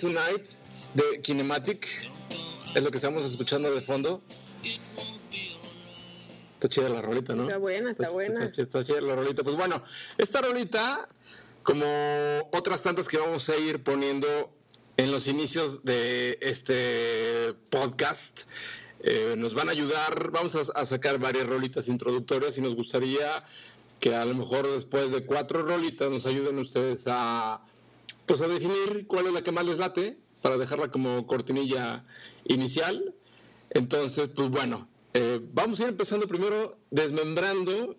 Tonight de Kinematic. Es lo que estamos escuchando de fondo. Está chida la rolita, ¿no? Está buena, está, buena. Está, chida la rolita. Pues bueno, esta rolita, como otras tantas que vamos a ir poniendo en los inicios de este podcast, eh, nos van a ayudar. Vamos a, a sacar varias rolitas introductorias y nos gustaría que a lo mejor después de cuatro rolitas nos ayuden ustedes a pues a definir cuál es la que más les late para dejarla como cortinilla inicial. Entonces, pues bueno, eh, vamos a ir empezando primero desmembrando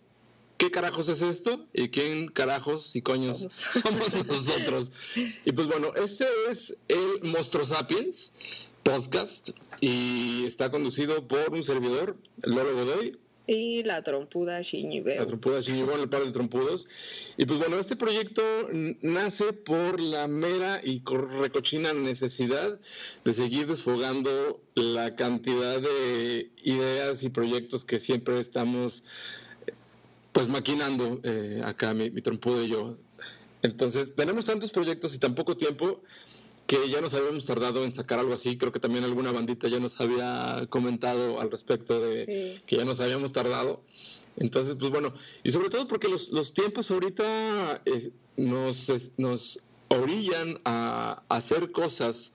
qué carajos es esto y quién carajos y coños somos, nosotros. Y pues bueno, este es el Monstruo Sapiens podcast y está conducido por un servidor, Lolo Godoy, y la trompuda Shiñibeo. La trompuda Shiñibeo, el par de trompudos. Y pues bueno, este proyecto nace por la mera y recochina necesidad de seguir desfogando la cantidad de ideas y proyectos que siempre estamos pues maquinando eh, acá mi, mi trompudo y yo. Entonces, tenemos tantos proyectos y tan poco tiempo que ya nos habíamos tardado en sacar algo así. Creo que también alguna bandita ya nos había comentado al respecto de que ya nos habíamos tardado. Entonces, pues bueno, y sobre todo porque los, los tiempos ahorita nos, nos orillan a, hacer cosas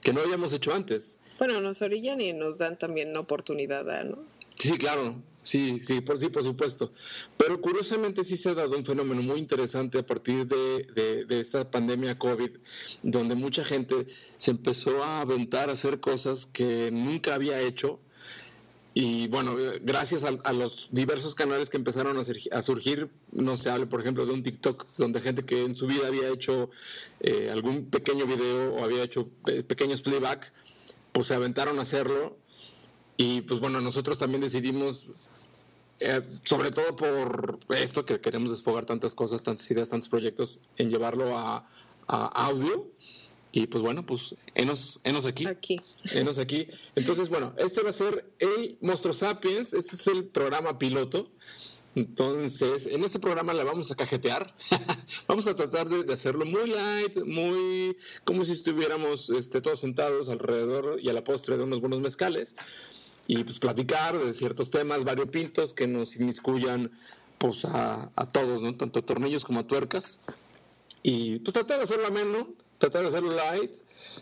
que no habíamos hecho antes. Bueno, nos orillan y nos dan también oportunidad, ¿no? Sí, claro. Sí, sí, por sí, por supuesto. Pero curiosamente sí se ha dado un fenómeno muy interesante a partir de, esta pandemia COVID, donde mucha gente se empezó a aventar a hacer cosas que nunca había hecho. Y bueno, gracias a, los diversos canales que empezaron a, surgir, no se hable, por ejemplo, de un TikTok, donde gente que en su vida había hecho eh, algún pequeño video o había hecho eh, pequeños playback, pues se aventaron a hacerlo y pues bueno, nosotros también decidimos, eh, sobre todo por esto que queremos desfogar tantas cosas, tantas ideas, tantos proyectos, en llevarlo a, audio. Y pues bueno, pues enos, enos aquí. Aquí. Enos aquí. Entonces, bueno, este va a ser el Monstruo Sapiens. Este es el programa piloto. Entonces, en este programa la vamos a cajetear. vamos a tratar de, hacerlo muy light, muy como si estuviéramos este, todos sentados alrededor y a la postre de unos buenos mezcales y pues platicar de ciertos temas variopintos que nos inmiscuyan pues a, todos, ¿no? Tanto a tornillos como a tuercas. Y pues tratar de hacerlo ameno, tratar de hacerlo light,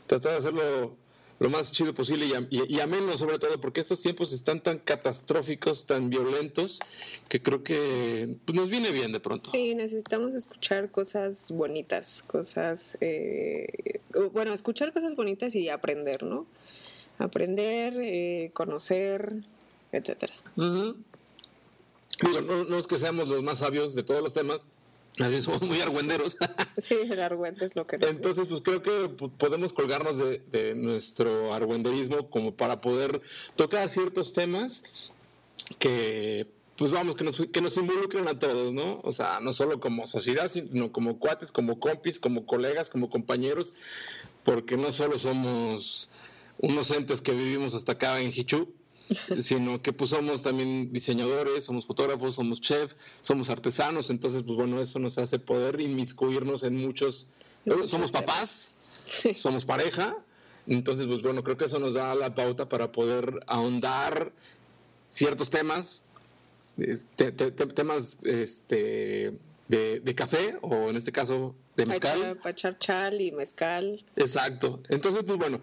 tratar de hacerlo lo más chido posible y, ameno sobre todo, porque estos tiempos están tan catastróficos, tan violentos, que creo que pues, nos viene bien de pronto. Sí, necesitamos escuchar cosas bonitas, cosas, eh, bueno, escuchar cosas bonitas y aprender, ¿no? Aprender, eh, conocer, etcétera. no, es que seamos los más sabios de todos los temas, somos muy argüenderos. sí, el argüente es lo que... Entonces, pues creo que podemos colgarnos de, nuestro argüenderismo como para poder tocar ciertos temas que pues vamos, que nos, que nos involucren a todos, ¿no? O sea, no solo como sociedad, sino como cuates, como compis, como colegas, como compañeros, porque no solo somos unos entes que vivimos hasta acá en Hichu, sino que pues somos también diseñadores, somos fotógrafos, somos chef, somos artesanos, entonces pues bueno, eso nos hace poder inmiscuirnos en muchos, somos papás, somos pareja, entonces pues bueno, creo que eso nos da la pauta para poder ahondar ciertos temas, este, temas este, de, de, café o en este caso de mezcal. Pacharchal y mezcal. Exacto. Entonces, pues bueno,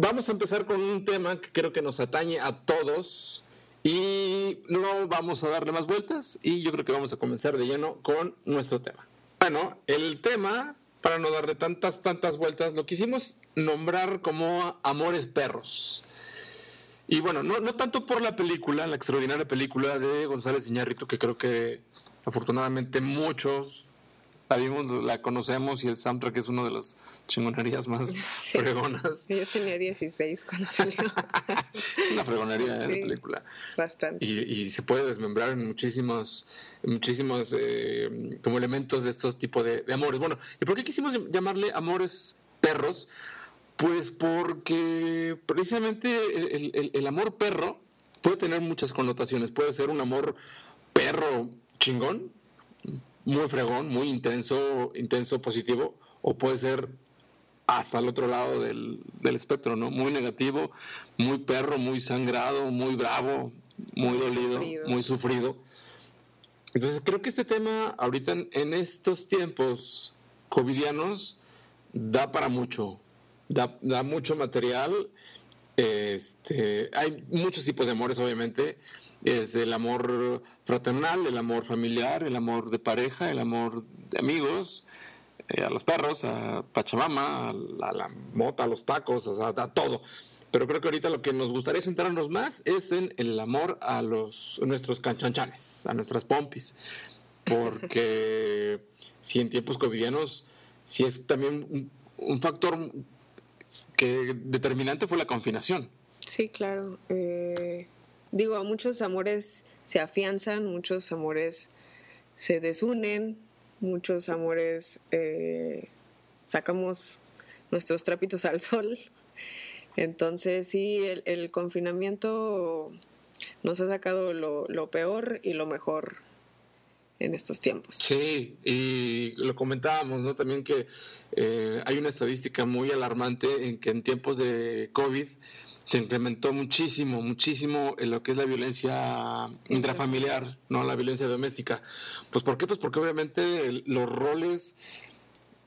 vamos a empezar con un tema que creo que nos atañe a todos y no vamos a darle más vueltas y yo creo que vamos a comenzar de lleno con nuestro tema. Bueno, el tema, para no darle tantas, tantas vueltas, lo quisimos nombrar como Amores Perros. Y bueno, no, no tanto por la película, la extraordinaria película de González Iñárritu, que creo que afortunadamente muchos la vimos, la conocemos y el soundtrack es una de las chingonerías más fregonas. yo tenía 16 cuando salió. una fregonería ¿eh? la película. Bastante. Y, se puede desmembrar en muchísimos, muchísimos eh, como elementos de estos tipos de, amores. Bueno, ¿y por qué quisimos llamarle amores perros? Pues porque precisamente el, el amor perro puede tener muchas connotaciones. Puede ser un amor perro chingón, muy fregón, muy intenso, intenso, positivo, o puede ser hasta el otro lado del, del espectro, ¿no? Muy negativo, muy perro, muy sangrado, muy bravo, muy dolido, muy sufrido. Entonces creo que este tema ahorita en, estos tiempos covidianos da para mucho, da, da mucho material. Este, hay muchos tipos de amores, obviamente. Es el amor fraternal, el amor familiar, el amor de pareja, el amor de amigos, eh, a los perros, a Pachamama, a la, mota, a los tacos, sea, a todo. Pero creo que ahorita lo que nos gustaría centrarnos más es en el amor a los nuestros canchanchanes, a nuestras pompis. Porque si en tiempos covidianos, si es también un, factor que determinante fue la confinación. Sí, claro. Eh, digo, muchos amores se afianzan, muchos amores se desunen, muchos amores eh, sacamos nuestros trapitos al sol entonces sí, el, confinamiento nos ha sacado lo, peor y lo mejor en estos tiempos. Sí, y lo comentábamos, ¿no? También que eh, hay una estadística muy alarmante en que en tiempos de COVID se incrementó muchísimo, muchísimo en lo que es la violencia intrafamiliar, no la violencia doméstica. Pues ¿por qué? Pues porque obviamente los roles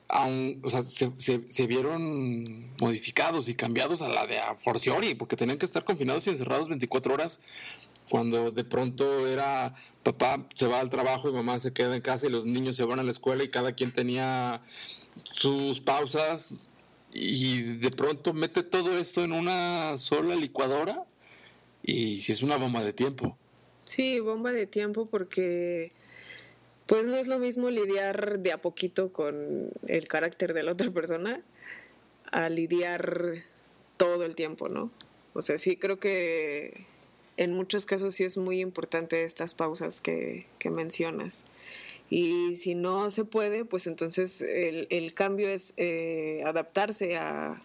o sea, se, vieron modificados y cambiados a la de a forciori, porque tenían que estar confinados y encerrados 24 horas, cuando de pronto era papá se va al trabajo y mamá se queda en casa y los niños se van a la escuela y cada quien tenía sus pausas y de pronto mete todo esto en una sola licuadora y si es una bomba de tiempo. Sí, bomba de tiempo porque pues no es lo mismo lidiar de a poquito con el carácter de la otra persona a lidiar todo el tiempo, ¿no? O sea, sí creo que en muchos casos sí es muy importante estas pausas que, mencionas. Y si no se puede, pues entonces el, cambio es eh, adaptarse a...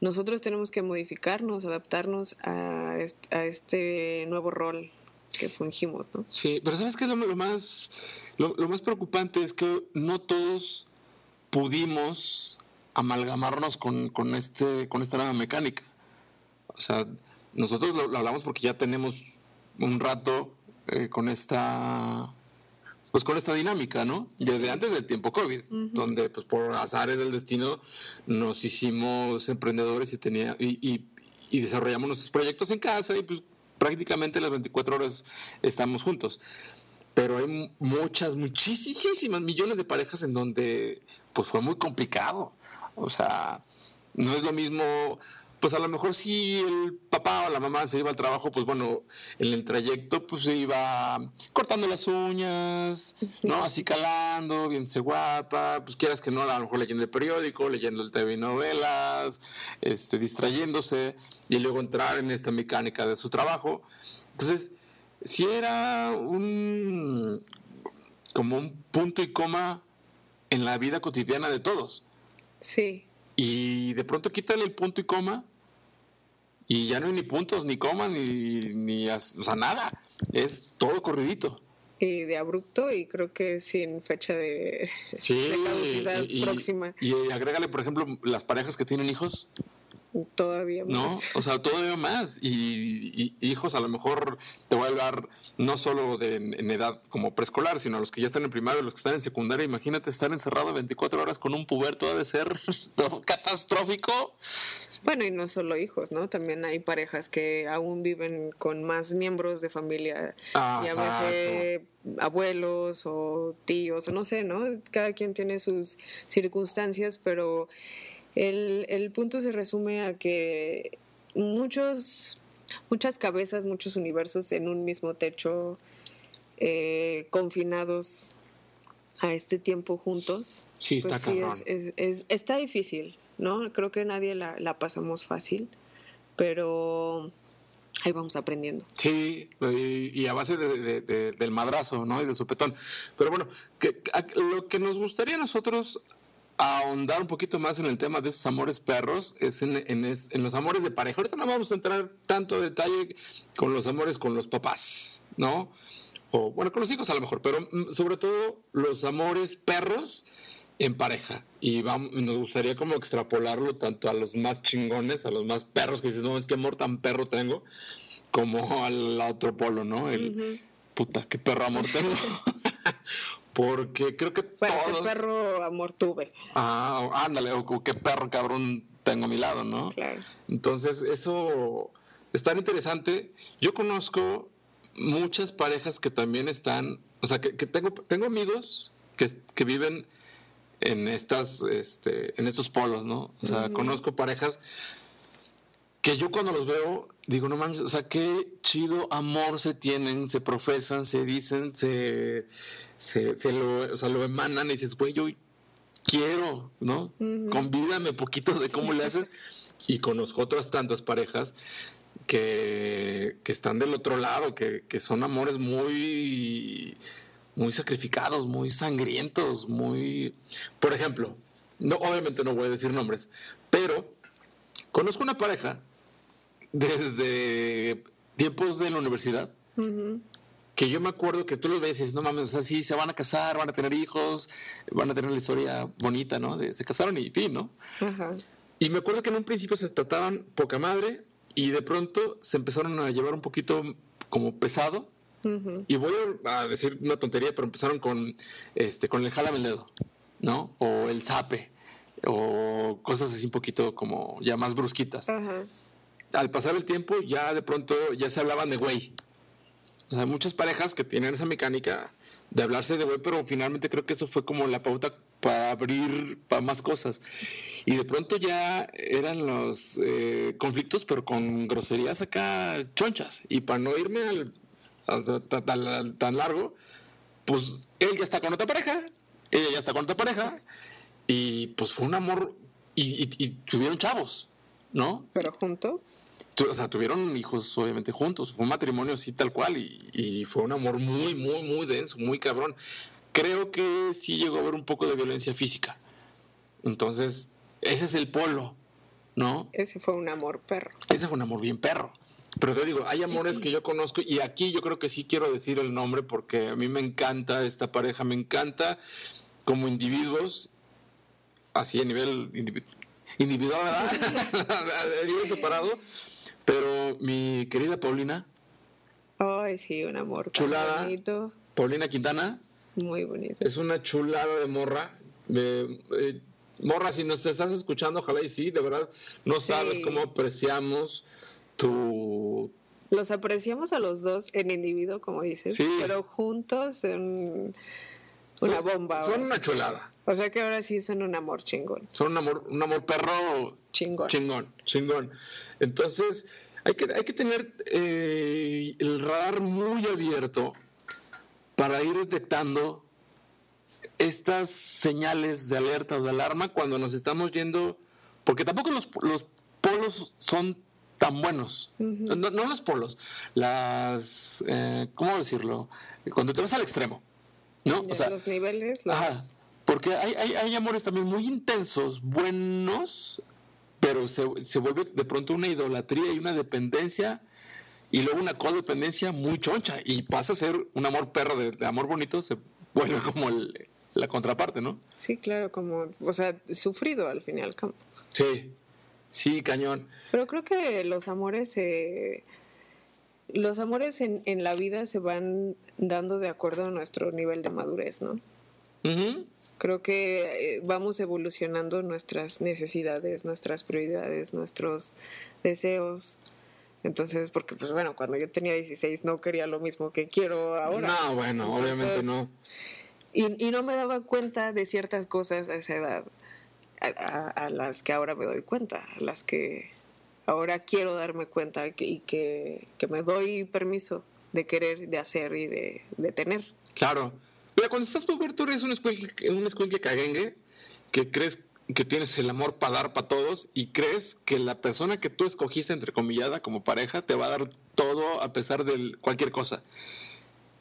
Nosotros tenemos que modificarnos, adaptarnos a este nuevo rol que fungimos, ¿no? Sí, pero ¿sabes qué es lo, más, lo, más preocupante? Es que no todos pudimos amalgamarnos con, con, este, con esta nueva mecánica. O sea, nosotros lo, hablamos porque ya tenemos un rato eh, con esta pues con esta dinámica, ¿no? Desde antes del tiempo COVID, donde pues por azares del destino nos hicimos emprendedores y tenía y, y desarrollamos nuestros proyectos en casa y pues prácticamente las 24 horas estamos juntos. Pero hay muchas, muchísimas millones de parejas en donde pues fue muy complicado. O sea, no es lo mismo pues a lo mejor si el papá o la mamá se iba al trabajo, pues bueno, en el trayecto pues se iba cortando las uñas, ¿no? Así calando, bien se guapa, pues quieras que no, a lo mejor leyendo el periódico, leyendo el TV novelas, este, distrayéndose y luego entrar en esta mecánica de su trabajo. Entonces, si era un como un punto y coma en la vida cotidiana de todos. Sí. Y de pronto quítale el punto y coma y ya no hay ni puntos, ni comas, ni, ni o sea, nada. Es todo corridito. Y de abrupto y creo que sin fecha de, sí, caducidad próxima. Y agrégale, por ejemplo, las parejas que tienen hijos Todavía más. No, o sea, todavía más. Y, hijos, a lo mejor te voy a hablar no solo de, en edad como preescolar, sino a los que ya están en primaria, los que están en secundaria. Imagínate estar encerrado 24 horas con un puberto, debe ser catastrófico. Bueno, y no solo hijos, ¿no? También hay parejas que aún viven con más miembros de familia. Ah, y a veces abuelos o tíos, no sé, ¿no? Cada quien tiene sus circunstancias, pero el, punto se resume a que muchos, muchas cabezas, muchos universos en un mismo techo, eh, confinados a este tiempo juntos. Sí, está pues está difícil, ¿no? Creo que nadie la, pasamos fácil, pero ahí vamos aprendiendo. Sí, y, a base del madrazo, ¿no? Y del sopetón. Pero bueno, que, lo que nos gustaría a nosotros ahondar un poquito más en el tema de esos amores perros es en, en, los amores de pareja. Ahorita no vamos a entrar tanto detalle con los amores con los papás, ¿no? O bueno, con los hijos a lo mejor, pero mm, sobre todo los amores perros en pareja. Y vamos, nos gustaría como extrapolarlo tanto a los más chingones, a los más perros que dices, no, es que amor tan perro tengo, como al otro polo, ¿no? El, puta, qué perro amor tengo. Porque creo que bueno, qué perro amor tuve. Ah, ándale, o, qué perro cabrón tengo a mi lado, ¿no? Claro. Entonces, eso es tan interesante. Yo conozco muchas parejas que también están, o sea, que, tengo, tengo amigos que, que viven en estas este, en estos polos, ¿no? O sea, conozco parejas que yo cuando los veo digo, no mames, o sea, qué chido amor se tienen, se profesan, se dicen, se, se, lo, o sea, lo emanan y dices, güey, yo quiero, ¿no? Convídame poquito de cómo le haces. Y conozco otras tantas parejas que, que están del otro lado, que, que son amores muy muy sacrificados, muy sangrientos, muy... Por ejemplo, no, obviamente no voy a decir nombres, pero conozco una pareja desde tiempos de la universidad, que yo me acuerdo que tú los ves y dices, no mames, o sea, sí, se van a casar, van a tener hijos, van a tener la historia bonita, ¿no? De, se casaron y fin, ¿no? Y me acuerdo que en un principio se trataban poca madre y de pronto se empezaron a llevar un poquito como pesado y voy a decir una tontería, pero empezaron con, este, con el jálame el dedo, ¿no? O el zape, o cosas así un poquito como ya más brusquitas. Al pasar el tiempo, ya de pronto ya se hablaban de güey. O sea, muchas parejas que tienen esa mecánica de hablarse de güey, pero finalmente creo que eso fue como la pauta para abrir para más cosas. Y de pronto ya eran los eh, conflictos, pero con groserías acá chonchas. Y para no irme al tan, tan, largo, pues él ya está con otra pareja, ella ya está con otra pareja, y pues fue un amor, y, tuvieron chavos, ¿no? ¿Pero juntos? O sea, tuvieron hijos obviamente juntos, fue un matrimonio así tal cual, y, fue un amor muy, muy, muy denso, muy cabrón. Creo que sí llegó a haber un poco de violencia física. Entonces, ese es el polo, ¿no? Ese fue un amor perro. Ese fue un amor bien perro. Pero te digo, hay amores que yo conozco y aquí yo creo que sí quiero decir el nombre porque a mí me encanta esta pareja, me encanta como individuos, así a nivel individual, ¿verdad? separado. Pero mi querida Paulina. Ay, sí, un amor. Chulada. Bonito. Paulina Quintana. Muy bonito. Es una chulada de morra. Eh, morra, si nos estás escuchando, ojalá y sí, de verdad, no sabes cómo apreciamos tu... Los apreciamos a los dos en individuo, como dices, pero juntos en una bomba. Son una chulada. O sea que ahora sí son un amor chingón. Son un amor, un amor perro chingón. Chingón, chingón. Entonces, hay que, hay que tener eh, el radar muy abierto para ir detectando estas señales de alerta o de alarma cuando nos estamos yendo, porque tampoco los, los polos son tan buenos. no, los polos, las, eh, ¿cómo decirlo? Cuando te vas al extremo, ¿no? O sea, los niveles. porque hay, hay, hay, amores también muy intensos, buenos, pero se, se, vuelve de pronto una idolatría y una dependencia y luego una codependencia muy choncha y pasa a ser un amor perro de, amor bonito, se vuelve como la contraparte, ¿no? Sí, claro, como, o sea, sufrido al final. Sí, Sí, cañón. Pero creo que los amores los amores en, en, la vida se van dando de acuerdo a nuestro nivel de madurez, ¿no? Creo que eh, vamos evolucionando nuestras necesidades, nuestras prioridades, nuestros deseos. Entonces, porque pues bueno, cuando yo tenía 16 no quería lo mismo que quiero ahora. No, bueno, obviamente no. Y, y no me daba cuenta de ciertas cosas a esa edad a, las que ahora me doy cuenta, a las que ahora quiero darme cuenta y que, me doy permiso de querer, de hacer y de, tener. Claro. Mira, cuando estás por tú eres un escuincle, un cagengue que crees que tienes el amor para dar para todos y crees que la persona que tú escogiste, entre comillada, como pareja, te va a dar todo a pesar de cualquier cosa.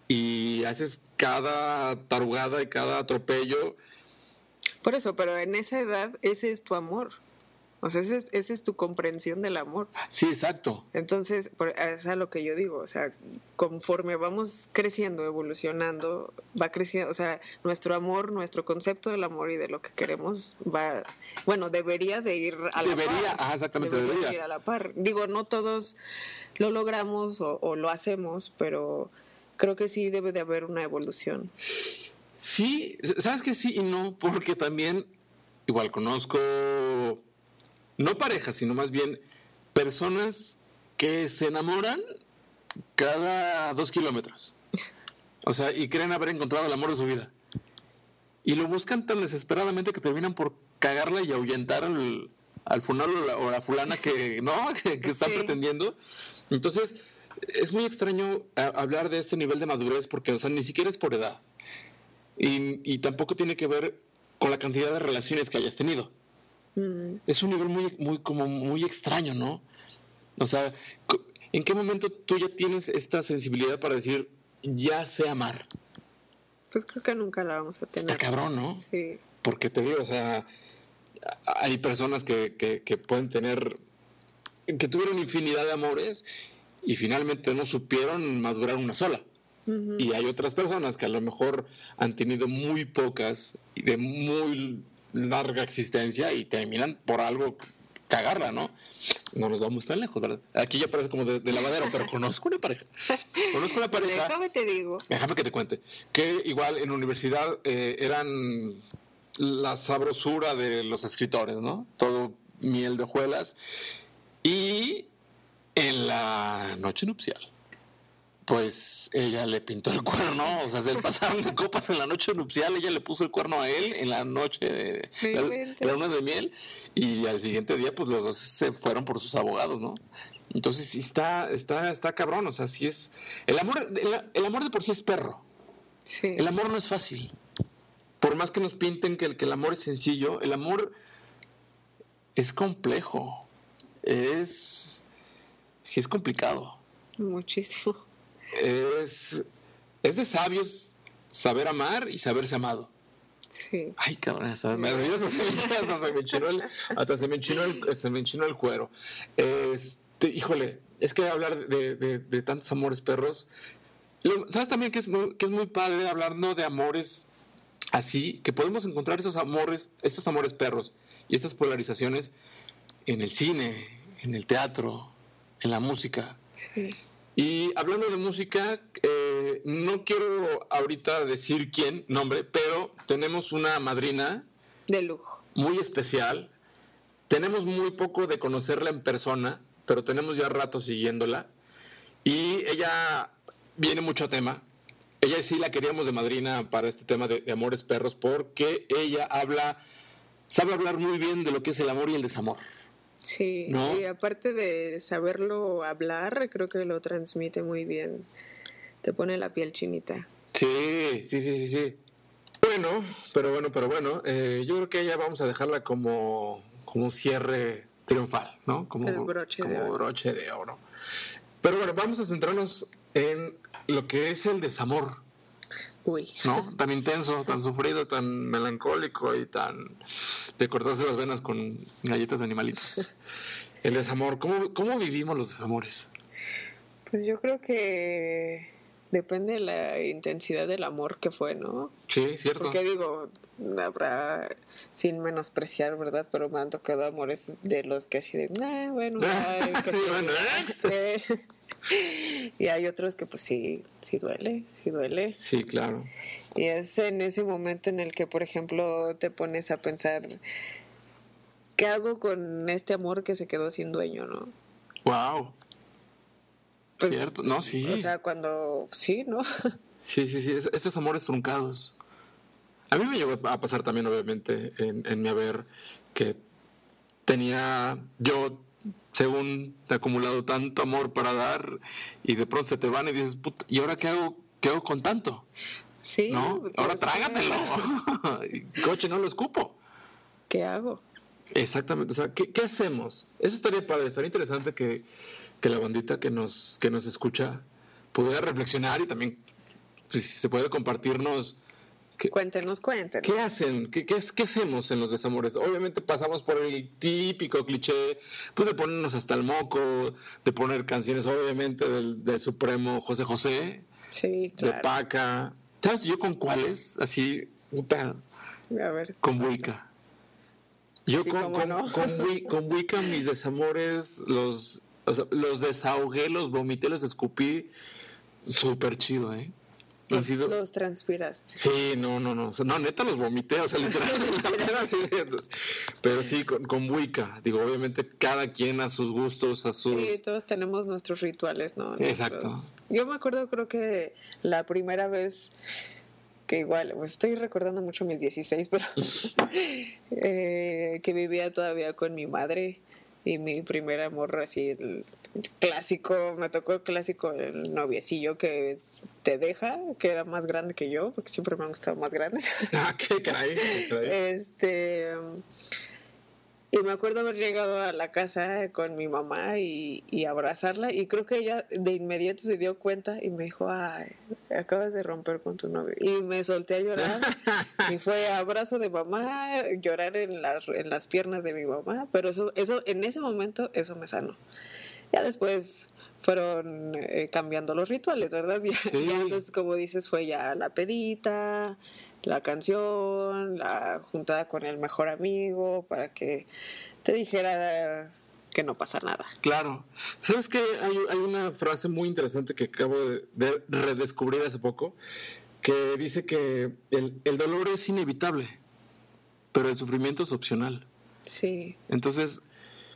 Y haces cada tarugada y cada atropello por eso, pero en esa edad ese es tu amor. O sea, esa es, es, tu comprensión del amor. Sí, exacto. Entonces, es a lo que yo digo, o sea, conforme vamos creciendo, evolucionando, va creciendo, o sea, nuestro amor, nuestro concepto del amor y de lo que queremos va, bueno, debería de ir a la debería, par. exactamente, debería, ir a la par. Digo, no todos lo logramos o, o lo hacemos, pero creo que sí debe de haber una evolución. Sí, sabes que sí y no, porque también igual conozco no parejas, sino más bien personas que se enamoran cada dos kilómetros. O sea, y creen haber encontrado el amor de su vida. Y lo buscan tan desesperadamente que terminan por cagarla y ahuyentar al, al o la, fulana que no, que, están pretendiendo. Entonces, es muy extraño hablar de este nivel de madurez porque, o sea, ni siquiera es por edad. Y, y tampoco tiene que ver con la cantidad de relaciones que hayas tenido. Mm. Es un nivel muy, muy, como muy extraño, ¿no? O sea, ¿en qué momento tú ya tienes esta sensibilidad para decir, ya sé amar? Pues creo que nunca la vamos a tener. Está cabrón, ¿no? Sí. Porque te digo, o sea, hay personas que, que, pueden tener, que tuvieron infinidad de amores y finalmente no supieron madurar una sola. Y hay otras personas que a lo mejor han tenido muy pocas y de muy larga existencia y terminan por algo cagarla, ¿no? No nos vamos tan lejos, ¿verdad? Aquí ya parece como de, lavadero, pero conozco una pareja. Conozco una pareja. Déjame te digo. Déjame que te cuente. Que igual en universidad eh, eran la sabrosura de los escritores, ¿no? Todo miel de hojuelas. Y en la noche nupcial pues ella le pintó el cuerno, o sea, se pasaron de copas en la noche nupcial, ella le puso el cuerno a él en la noche de la, luna de miel y al siguiente día pues los dos se fueron por sus abogados, ¿no? Entonces sí está, está, está cabrón, o sea, sí es... El amor, el, amor de por sí es perro. Sí. El amor no es fácil. Por más que nos pinten que el, que el amor es sencillo, el amor es complejo. Es... Sí es complicado. Muchísimo es, es de sabios saber amar y saberse amado. Sí. Ay, cabrón, hasta, se me enchinó el, hasta se me enchinó el, se me enchinó el cuero. Este, híjole, es que hablar de, de, tantos amores perros. ¿Sabes también que es, muy, que es muy padre hablar no de amores así? Que podemos encontrar esos amores, estos amores perros y estas polarizaciones en el cine, en el teatro, en la música. Sí. Y hablando de música, eh, no quiero ahorita decir quién, nombre, pero tenemos una madrina. De lujo. Muy especial. Tenemos muy poco de conocerla en persona, pero tenemos ya rato siguiéndola. Y ella viene mucho a tema. Ella sí la queríamos de madrina para este tema de, de amores perros, porque ella habla, sabe hablar muy bien de lo que es el amor y el desamor. Sí, y aparte de saberlo hablar, creo que lo transmite muy bien. Te pone la piel chinita. Sí, sí, sí, sí, sí. Bueno, pero bueno, pero bueno, eh, yo creo que ya vamos a dejarla como, como un cierre triunfal, ¿no? Como, broche, como de broche de oro. Pero bueno, vamos a centrarnos en lo que es el desamor. Uy. ¿No? Tan intenso, tan sufrido, tan melancólico y tan de cortarse las venas con galletas de animalitos. El desamor, ¿cómo, cómo vivimos los desamores? Pues yo creo que depende de la intensidad del amor que fue, ¿no? Sí, cierto. Porque digo, habrá, sin menospreciar, ¿verdad? Pero me han tocado amores de los que así de, bueno, ay, que y hay otros que pues sí, sí duele, sí duele. Sí, claro. Y es en ese momento en el que, por ejemplo, te pones a pensar, ¿qué hago con este amor que se quedó sin dueño, no? Wow. Pues, Cierto, no, sí. O sea, cuando, sí, ¿no? Sí, sí, sí, estos amores truncados. A mí me llegó a pasar también, obviamente, en, en mi haber, que tenía yo según te ha acumulado tanto amor para dar y de pronto se te van y dices, Puta, ¿y ahora qué hago, qué hago con tanto? Sí. ¿No? Ahora trágatelo. Coche, no lo escupo. ¿Qué hago? Exactamente. O sea, ¿qué, ¿qué, hacemos? Eso estaría padre, estaría interesante que, que, la bandita que nos, que nos escucha pudiera reflexionar y también pues, si se puede compartirnos cuéntenos, cuéntenos. ¿Qué hacen? ¿Qué, qué, qué hacemos en los desamores? Obviamente pasamos por el típico cliché, pues de ponernos hasta el moco, de poner canciones, obviamente, del, del Supremo José José, sí, claro. de Paca. ¿Sabes yo con cuáles? Así, puta, A ver. con Wicca. Yo Sí, con, con, no. con Wi- con Wicca mis desamores los, o sea, los desahogué, los vomité, los escupí. Súper chido, ¿eh? Han Los, sido- los transpiraste. Sí, no, no, no. No, neta los vomité, o sea, literal. la peda así de- pero sí, con, con Wicca. Digo, obviamente cada quien a sus gustos, a sus... Sí, todos tenemos nuestros rituales, ¿no? Exacto. Nuestros- Yo me acuerdo, creo que la primera vez que igual, pues estoy recordando mucho mis 16, pero eh, que vivía todavía con mi madre y mi primer amor así, el clásico, me tocó el clásico, el noviecillo que te deja, que era más grande que yo, porque siempre me han gustado más grandes. Ah, qué caray. qué caray. Este. Y me acuerdo haber llegado a la casa con mi mamá y, y abrazarla. Y creo que ella de inmediato se dio cuenta y me dijo: Ay, acabas de romper con tu novio. Y me solté a llorar. y fue abrazo de mamá, llorar en las, en las piernas de mi mamá. Pero eso, eso, en ese momento, eso me sanó. Ya después fueron eh, cambiando los rituales, ¿verdad? Sí. ya entonces, como dices, fue ya la pedita, la canción, la juntada con el mejor amigo para que te dijera que no pasa nada. Claro. ¿Sabes qué? Hay, hay una frase muy interesante que acabo de, de redescubrir hace poco, que dice que el, el dolor es inevitable, pero el sufrimiento es opcional. Sí, Entonces,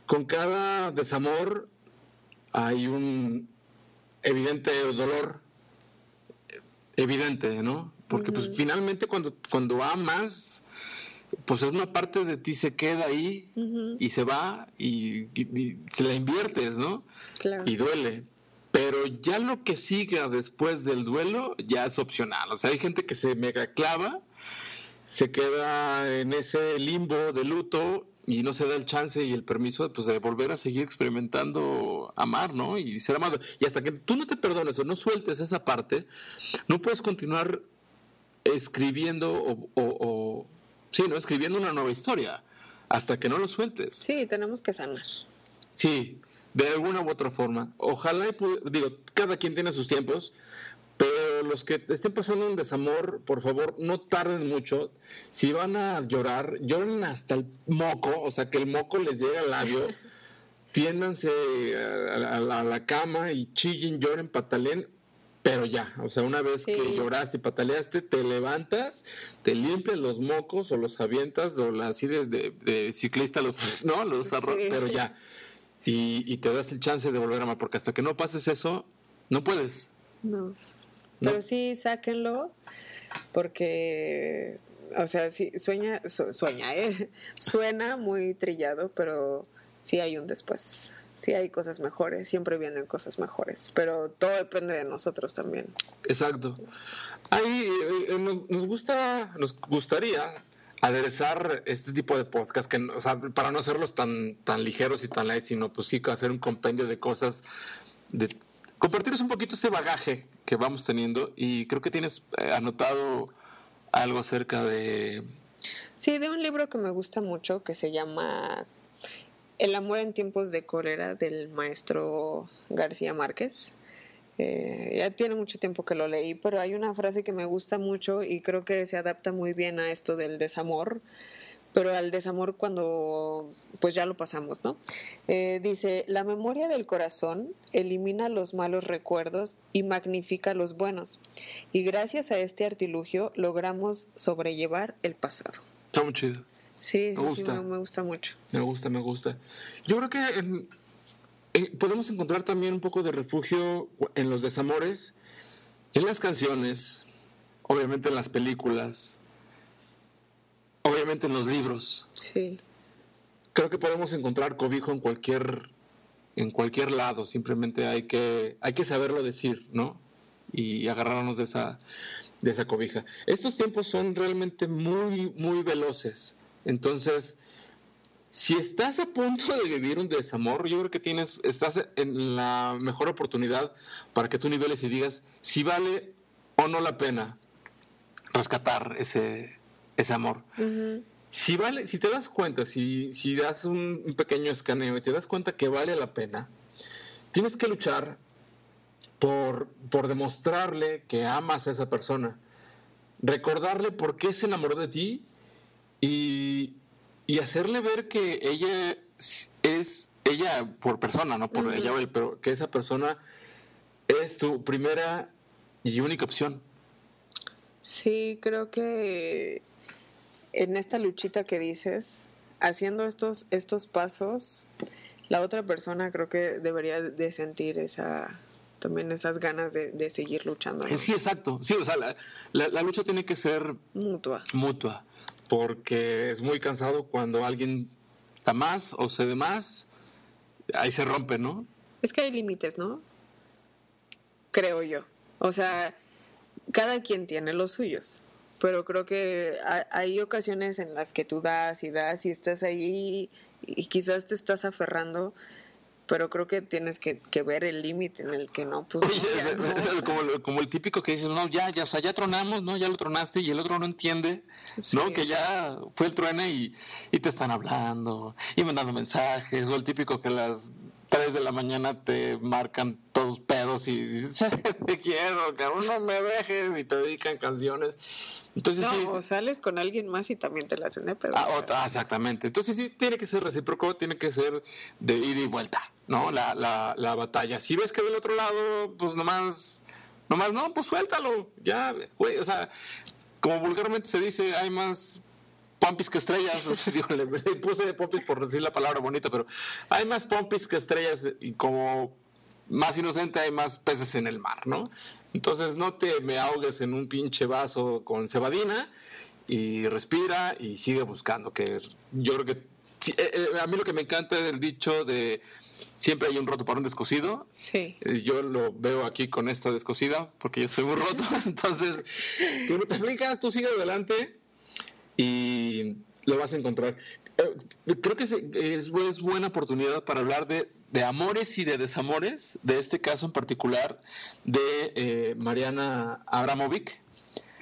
con cada desamor hay un evidente dolor, evidente, ¿no? Porque pues finalmente cuando, cuando amas, pues es una parte de ti se queda ahí y se va y, y- y se la inviertes, ¿no? claro. Y duele. Pero ya lo que siga después del duelo ya es opcional. O sea, hay gente que se mega clava, se queda en ese limbo de luto y no se da el chance y el permiso pues, de volver a seguir experimentando amar, ¿no? Y ser amado. Y hasta que tú no te perdones o no sueltes esa parte, no puedes continuar escribiendo o, o- o- sí, ¿no? Escribiendo una nueva historia hasta que no lo sueltes. Sí, tenemos que sanar. Sí, de alguna u otra forma. Ojalá, y digo, cada quien tiene sus tiempos, pero los que estén pasando un desamor, por favor, no tarden mucho. Si van a llorar, lloren hasta el moco, o sea, que el moco les llegue al labio. Tiéndanse a la, a la- a la cama y chillen, lloren, pataleen, pero ya, o sea, una vez Sí. que lloraste y pataleaste, te levantas, te limpias los mocos o los avientas o la- así de, de- de ciclista, los, no, los Sí. pero ya. Y, y te das el chance de volver a amar, porque hasta que no pases eso, no puedes. No. Pero sí, sáquenlo, porque, o sea, sí, sueña, su- sueña, ¿eh? Suena muy trillado, pero sí hay un después. Sí hay cosas mejores, siempre vienen cosas mejores, pero todo depende de nosotros también. Exacto. Ahí eh, eh, nos, nos gusta, nos gustaría aderezar este tipo de podcast, que, o sea, para no hacerlos tan, tan ligeros y tan light, sino pues sí hacer un compendio de cosas, de compartirles un poquito este bagaje que vamos teniendo y creo que tienes eh, anotado algo acerca de... Sí, de un libro que me gusta mucho que se llama El amor en tiempos de cólera del maestro García Márquez. Eh, ya tiene mucho tiempo que lo leí, pero hay una frase que me gusta mucho y creo que se adapta muy bien a esto del desamor, pero al desamor cuando pues ya lo pasamos, ¿no? Eh, dice, la memoria del corazón elimina los malos recuerdos y magnifica los buenos, y gracias a este artilugio logramos sobrellevar el pasado. Está muy chido. Sí, Me sí, sí, gusta. me, me gusta mucho. Me gusta, me gusta. Yo creo que en- en- podemos encontrar también un poco de refugio en los desamores, en las canciones, obviamente en las películas, obviamente en los libros. Sí, Creo que podemos encontrar cobijo en cualquier en cualquier lado, simplemente hay que hay que saberlo decir, ¿no? Y agarrarnos de esa de esa cobija. Estos tiempos son realmente muy muy veloces. Entonces, si estás a punto de vivir un desamor, yo creo que tienes, estás en la mejor oportunidad para que tú niveles y digas si vale o no la pena rescatar ese, ese amor. Si vale, si te das cuenta, si, si das un, un, pequeño escaneo y te das cuenta que vale la pena, tienes que luchar por, por demostrarle que amas a esa persona, recordarle por qué se enamoró de ti y, y hacerle ver que ella es ella por persona, no por ella, pero que esa persona es tu primera y única opción. Sí, creo que en esta luchita que dices, haciendo estos, estos pasos, la otra persona creo que debería de sentir esa también esas ganas de, seguir luchando. Sí, exacto. Sí, o sea, la, lucha tiene que ser mutua. Mutua, porque es muy cansado cuando alguien da más o cede más, ahí se rompe, ¿no? Es que hay límites, ¿no? Creo yo. O sea, cada quien tiene los suyos pero creo que hay ocasiones en las que tú das y das y estás ahí y quizás te estás aferrando pero creo que tienes que, ver el límite en el que no, pues. Como, el típico que dices, no, ya, ya, o sea, ya tronamos, ¿no? Ya lo tronaste y el otro no entiende, ¿no? Que ya fue el truene y, y, te están hablando y mandando mensajes, o el típico que las 3 de la mañana te marcan todos pedos y dices, te quiero, que aún no me dejes y te dedican canciones. Entonces, no, o sales con alguien más y también te la hacen de pedo. Ah, ah, exactamente. Entonces sí, tiene que ser recíproco, tiene que ser de ida y vuelta, ¿no? La, la, la batalla. Si ves que del otro lado, pues nomás, nomás no, pues suéltalo. Ya, güey, o sea, como vulgarmente se dice, hay más pompis que estrellas. le, puse pompis por decir la palabra bonita, pero hay más pompis que estrellas y como más inocente hay más peces en el mar, ¿no? Entonces no te me ahogues en un pinche vaso con cebadina y respira y sigue buscando, que yo creo que eh, eh, a mí lo que me encanta es el dicho de siempre hay un roto para un descosido. Sí. Eh, yo lo veo aquí con esta descosida porque yo estoy muy roto. Entonces, tú no te explicas, tú sigue adelante y lo vas a encontrar. Creo que es buena oportunidad para hablar de de amores y de desamores, de este caso en particular de eh, Mariana Abramovic.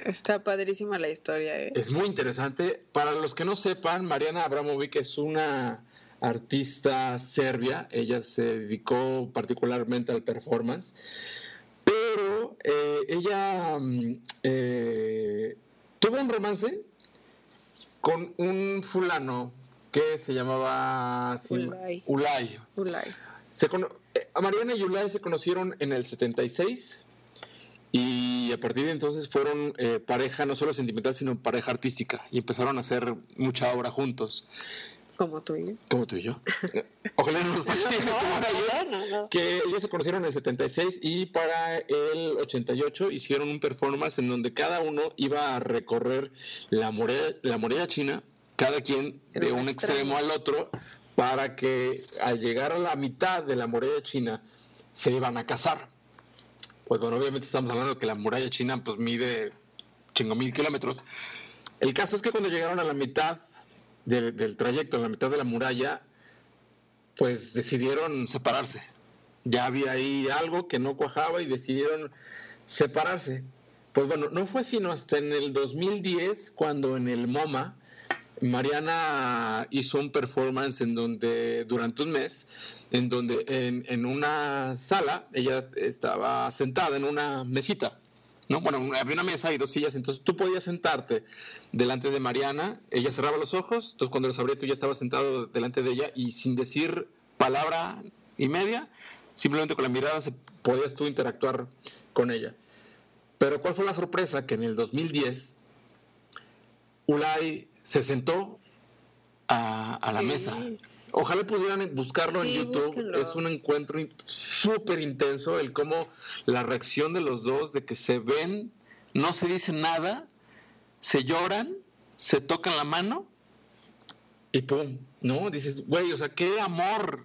Está padrísima la historia. ¿eh? Es muy interesante. Para los que no sepan, Mariana Abramovic es una artista serbia. Ella se dedicó particularmente al performance. Pero eh, ella mm, tuvo un romance con un fulano que se llamaba Ulay. Ulay. Ulay. Se eh, Mariana y Ulay se conocieron en el 76 y a partir de entonces fueron eh, pareja no solo sentimental, sino pareja artística y empezaron a hacer mucha obra juntos. Como tú y yo. Como tú y yo. Ojalá no nos pase Que ellos se conocieron en el 76 y para el 88 hicieron un performance en donde cada uno iba a recorrer la muralla, la muralla china cada quien de un extremo. al otro para que al llegar a la mitad de la muralla china se iban a casar. Pues bueno, obviamente estamos hablando de que la muralla china pues mide chingo mil kilómetros. El caso es que cuando llegaron a la mitad del, trayecto, a la mitad de la muralla, pues decidieron separarse. Ya había ahí algo que no cuajaba y decidieron separarse. Pues bueno, no fue sino hasta en el 2010 cuando en el MoMA Mariana hizo un performance en donde, durante un mes, en donde en, una sala, ella estaba sentada en una mesita, ¿no? Bueno, había una mesa y dos sillas, entonces tú podías sentarte delante de Mariana, ella cerraba los ojos, entonces cuando los abría tú ya estabas sentado delante de ella y sin decir palabra y media, simplemente con la mirada se, podías tú interactuar con ella. Pero ¿cuál fue la sorpresa? Que en el 2010, Ulay se sentó a, la mesa. Ojalá pudieran buscarlo en YouTube. Es un encuentro súper intenso, el cómo la reacción de los dos, de que se ven, no se dice nada, se lloran, se tocan la mano y pum, ¿no? Dices, güey, o sea, qué amor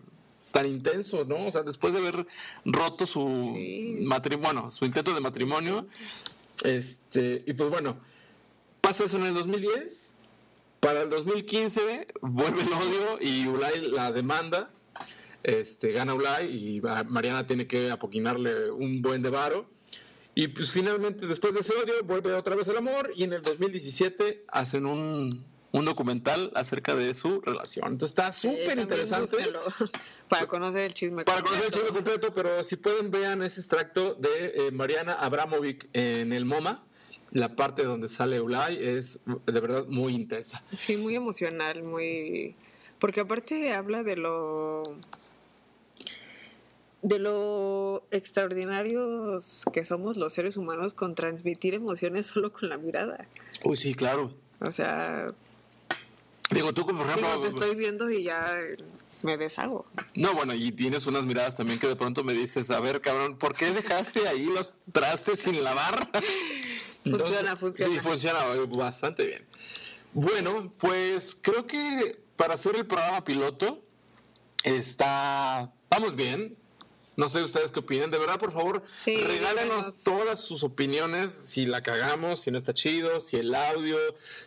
tan intenso, ¿no? O sea, después de haber roto su matrimonio, su intento de matrimonio, este, y pues bueno, pasa eso en el 2010 para el 2015 vuelve el odio y Ulay la demanda. Este, gana Ulay y Mariana tiene que apoquinarle un buen de varo. Y pues finalmente, después de ese odio, vuelve otra vez el amor y en el 2017 hacen un, un documental acerca de su relación. Entonces está súper interesante. Para conocer el chisme Para conocer el chisme completo, pero si pueden vean ese extracto de eh, Mariana Abramovic en el MoMA. La parte donde sale Ulay es de verdad muy intensa. Sí, muy emocional, muy... Porque aparte habla de lo de lo extraordinarios que somos los seres humanos con transmitir emociones solo con la mirada. Uy, sí, claro. O sea, Digo, tú como por ejemplo... te estoy viendo y ya me deshago. No, bueno, y tienes unas miradas también que de pronto me dices, a ver, cabrón, ¿por qué dejaste ahí los trastes sin lavar? funciona, funciona. Sí, funciona bastante bien. Bueno, pues creo que para hacer el programa piloto está... Vamos bien, no sé ustedes qué opinan. De verdad, por favor, regálenos todas sus opiniones. Si la cagamos, si no está chido, si el audio,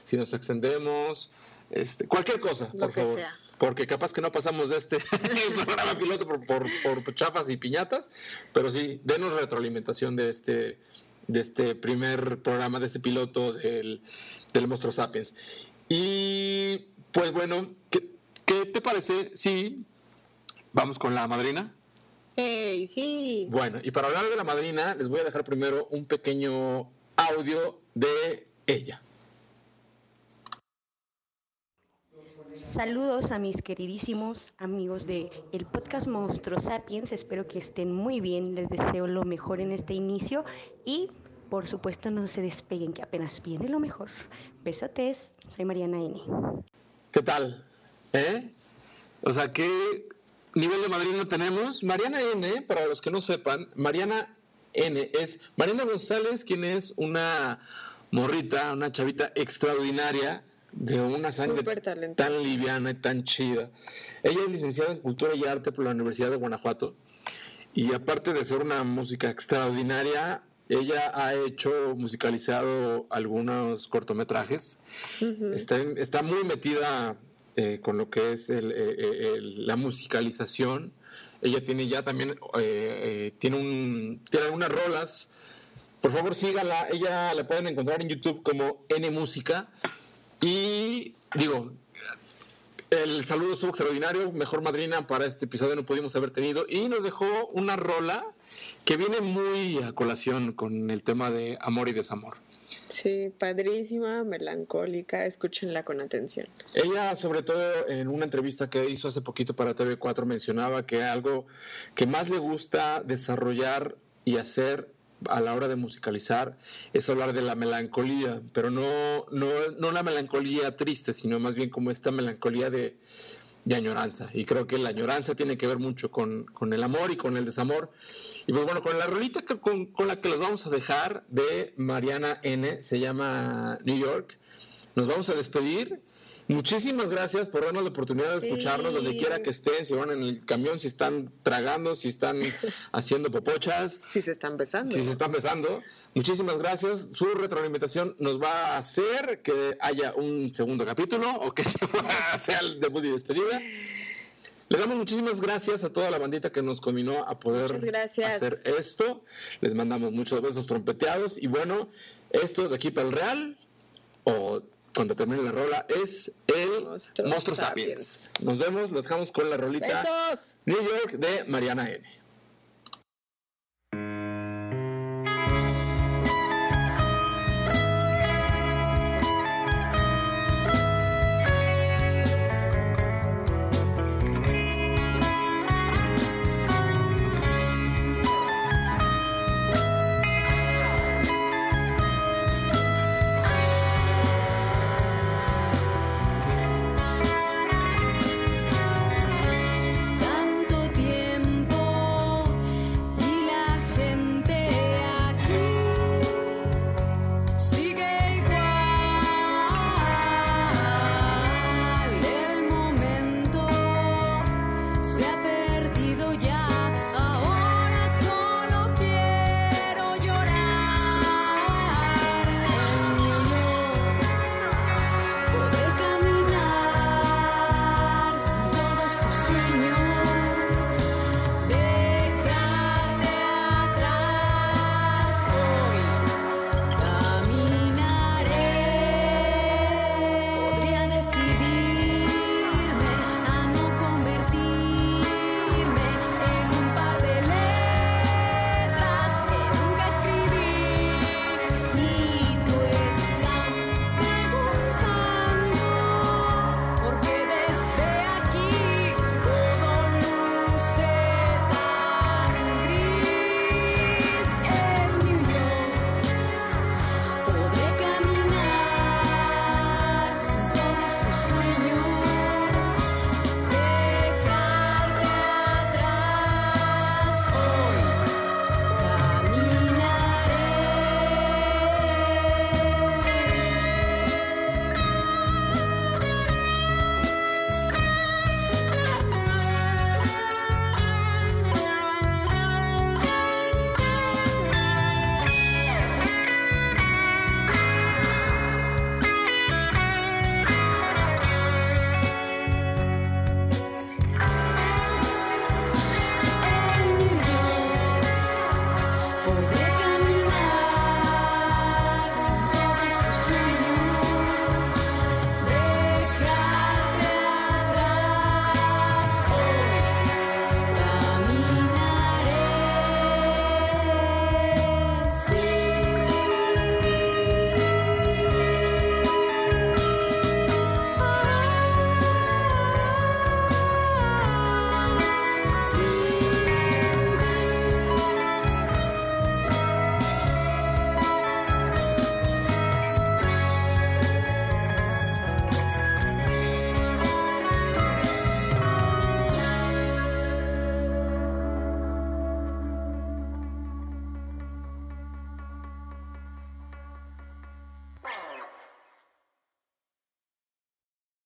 si nos extendemos, este, cualquier cosa, por favor. Porque capaz que no pasamos de este programa piloto por, por, chafas y piñatas, pero sí, denos retroalimentación de este, de este primer programa, de este piloto del, del Monstruo Sapiens. Y pues bueno, ¿qué, ¿qué te parece si vamos con la madrina? Hey, sí. Bueno, y para hablar de la madrina, les voy a dejar primero un pequeño audio de ella. Saludos a mis queridísimos amigos de el podcast Monstruo Sapiens. Espero que estén muy bien. Les deseo lo mejor en este inicio y por supuesto no se despeguen que apenas viene lo mejor. Besotes. Soy Mariana N. ¿Qué tal? ¿Eh? O sea, ¿qué nivel de madrina tenemos? Mariana N, para los que no sepan, Mariana N es Mariana González, quien es una morrita, una chavita extraordinaria de una sangre tan liviana y tan chida. Ella es licenciada en Cultura y Arte por la Universidad de Guanajuato y aparte de ser una música extraordinaria, ella ha hecho, musicalizado algunos cortometrajes. está, está, muy metida eh, con lo que es el, eh, eh, la musicalización. Ella tiene ya también, tiene, un, tiene algunas rolas. Por favor, sígala. Ella la pueden encontrar en YouTube como N Música. Y digo, el saludo estuvo extraordinario, mejor madrina para este episodio no pudimos haber tenido y nos dejó una rola que viene muy a colación con el tema de amor y desamor. Sí, padrísima, melancólica, escúchenla con atención. Ella, sobre todo en una entrevista que hizo hace poquito para TV4, mencionaba que algo que más le gusta desarrollar y hacer a la hora de musicalizar es hablar de la melancolía, pero no, no, no la melancolía triste, sino más bien como esta melancolía de, añoranza. Y creo que la añoranza tiene que ver mucho con, con el amor y con el desamor. Y pues bueno, con la rolita con, con la que los vamos a dejar de Mariana N, se llama New York, nos vamos a despedir Muchísimas gracias por darnos la oportunidad de escucharnos donde quiera que estén, si van en el camión, si están tragando, si están haciendo popochas. Si se están besando. Si se están besando. Muchísimas gracias. Su retroalimentación nos va a hacer que haya un segundo capítulo o que sea el debut y despedida. Le damos muchísimas gracias a toda la bandita que nos combinó a poder hacer esto. Les mandamos muchos besos trompeteados. Y bueno, esto de aquí para el Real o cuando termine la rola, es el Monstruo, Sapiens. Nos vemos, nos dejamos con la rolita ¡Besos! New York de Mariana N.